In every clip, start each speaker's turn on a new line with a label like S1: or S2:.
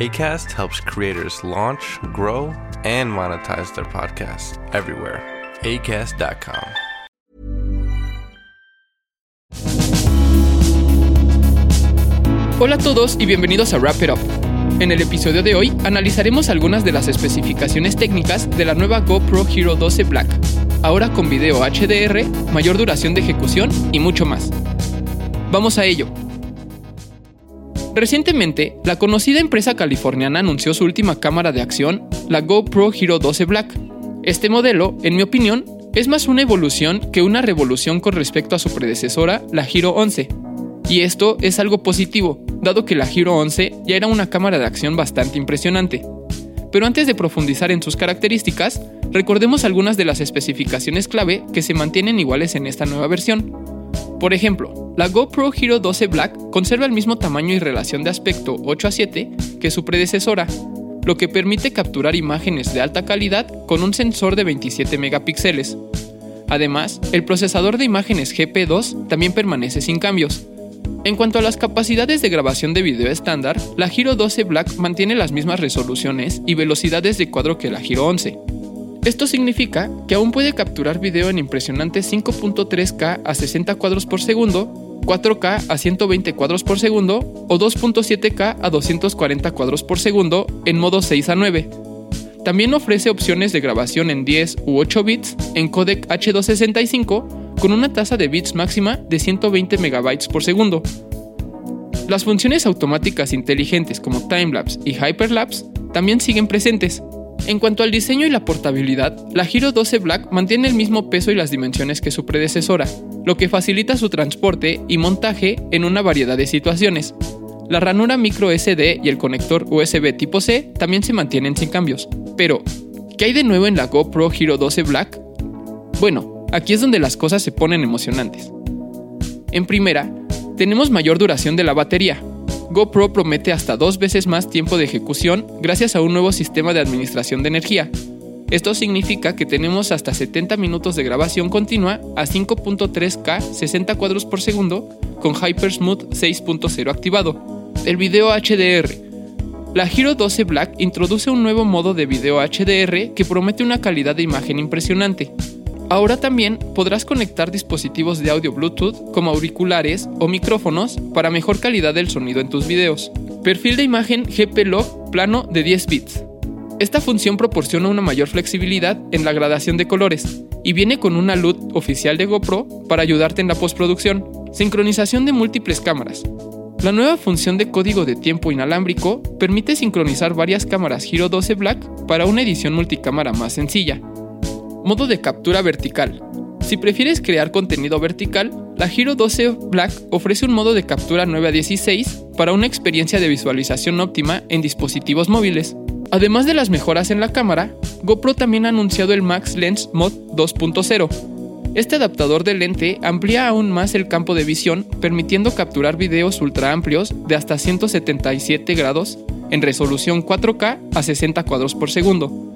S1: ACAST helps creators launch, grow, and monetize their podcasts everywhere. ACAST.com.
S2: Hola a todos y bienvenidos a Wrap It Up. En el episodio de hoy analizaremos algunas de las especificaciones técnicas de la nueva GoPro Hero 12 Black, ahora con video HDR, mayor duración de ejecución y mucho más. Vamos a ello. Recientemente, la conocida empresa californiana anunció su última cámara de acción, la GoPro Hero 12 Black. Este modelo, en mi opinión, es más una evolución que una revolución con respecto a su predecesora, la Hero 11. Y esto es algo positivo, dado que la Hero 11 ya era una cámara de acción bastante impresionante. Pero antes de profundizar en sus características, recordemos algunas de las especificaciones clave que se mantienen iguales en esta nueva versión. Por ejemplo, la GoPro Hero 12 Black conserva el mismo tamaño y relación de aspecto 8 a 7 que su predecesora, lo que permite capturar imágenes de alta calidad con un sensor de 27 megapíxeles. Además, el procesador de imágenes GP2 también permanece sin cambios. En cuanto a las capacidades de grabación de video estándar, la Hero 12 Black mantiene las mismas resoluciones y velocidades de cuadro que la Hero 11, esto significa que aún puede capturar video en impresionantes 5.3K a 60 cuadros por segundo, 4K a 120 cuadros por segundo o 2.7K a 240 cuadros por segundo en modo 6 a 9. También ofrece opciones de grabación en 10 u 8 bits en codec H265 con una tasa de bits máxima de 120 MB por segundo. Las funciones automáticas inteligentes como timelapse y hyperlapse también siguen presentes, en cuanto al diseño y la portabilidad, la Hero 12 Black mantiene el mismo peso y las dimensiones que su predecesora, lo que facilita su transporte y montaje en una variedad de situaciones. La ranura micro SD y el conector USB tipo C también se mantienen sin cambios. Pero, ¿qué hay de nuevo en la GoPro Hero 12 Black? Bueno, aquí es donde las cosas se ponen emocionantes. En primera, tenemos mayor duración de la batería, GoPro promete hasta dos veces más tiempo de ejecución gracias a un nuevo sistema de administración de energía. Esto significa que tenemos hasta 70 minutos de grabación continua a 5.3K 60 cuadros por segundo con HyperSmooth 6.0 activado. El video HDR. La Hero 12 Black introduce un nuevo modo de video HDR que promete una calidad de imagen impresionante. Ahora también podrás conectar dispositivos de audio Bluetooth como auriculares o micrófonos para mejor calidad del sonido en tus videos. Perfil de imagen GP-Log plano de 10 bits. Esta función proporciona una mayor flexibilidad en la gradación de colores y viene con una LUT oficial de GoPro para ayudarte en la postproducción. Sincronización de múltiples cámaras. La nueva función de código de tiempo inalámbrico permite sincronizar varias cámaras Hero 12 Black para una edición multicámara más sencilla Modo de captura vertical. Si prefieres crear contenido vertical, la Hero 12 Black ofrece un modo de captura 9 a 16 para una experiencia de visualización óptima en dispositivos móviles. Además de las mejoras en la cámara, GoPro también ha anunciado el Max Lens Mod 2.0. Este adaptador de lente amplía aún más el campo de visión, permitiendo capturar videos ultra amplios de hasta 177 grados en resolución 4K a 60 cuadros por segundo.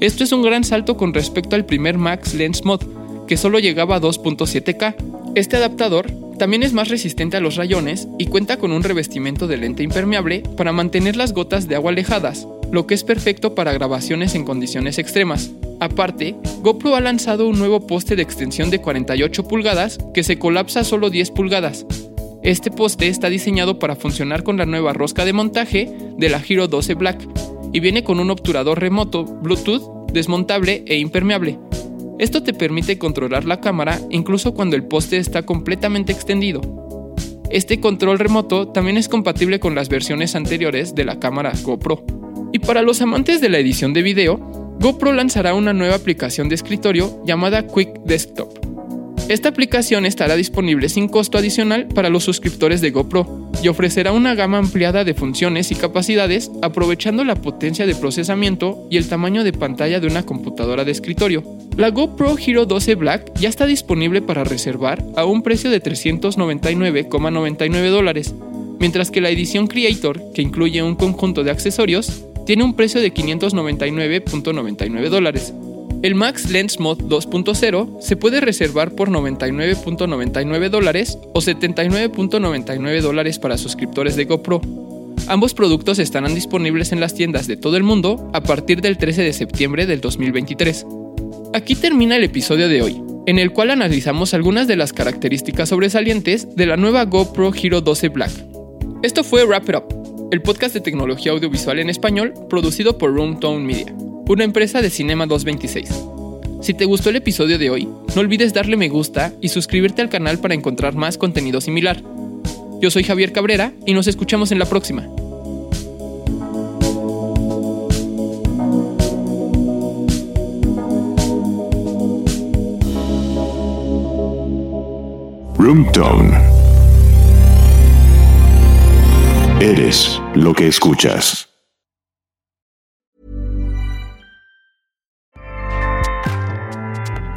S2: Esto es un gran salto con respecto al primer Max Lens Mod, que solo llegaba a 2.7K. Este adaptador también es más resistente a los rayones y cuenta con un revestimiento de lente impermeable para mantener las gotas de agua alejadas, lo que es perfecto para grabaciones en condiciones extremas. Aparte, GoPro ha lanzado un nuevo poste de extensión de 48 pulgadas que se colapsa a solo 10 pulgadas. Este poste está diseñado para funcionar con la nueva rosca de montaje de la Hero 12 Black y viene con un obturador remoto Bluetooth desmontable e impermeable. Esto te permite controlar la cámara incluso cuando el poste está completamente extendido. Este control remoto también es compatible con las versiones anteriores de la cámara GoPro. Y para los amantes de la edición de video, GoPro lanzará una nueva aplicación de escritorio llamada Quick Desktop. Esta aplicación estará disponible sin costo adicional para los suscriptores de GoPro y ofrecerá una gama ampliada de funciones y capacidades aprovechando la potencia de procesamiento y el tamaño de pantalla de una computadora de escritorio. La GoPro Hero 12 Black ya está disponible para reservar a un precio de 399,99 dólares, mientras que la edición Creator, que incluye un conjunto de accesorios, tiene un precio de 599.99 dólares. El Max Lens Mod 2.0 se puede reservar por 99.99 dólares o 79.99 dólares para suscriptores de GoPro. Ambos productos estarán disponibles en las tiendas de todo el mundo a partir del 13 de septiembre del 2023. Aquí termina el episodio de hoy, en el cual analizamos algunas de las características sobresalientes de la nueva GoPro Hero 12 Black. Esto fue Wrap It Up, el podcast de tecnología audiovisual en español producido por Roomtone Media una empresa de Cinema 226. Si te gustó el episodio de hoy, no olvides darle me gusta y suscribirte al canal para encontrar más contenido similar. Yo soy Javier Cabrera y nos escuchamos en la próxima.
S3: Roomtone. Eres lo que escuchas.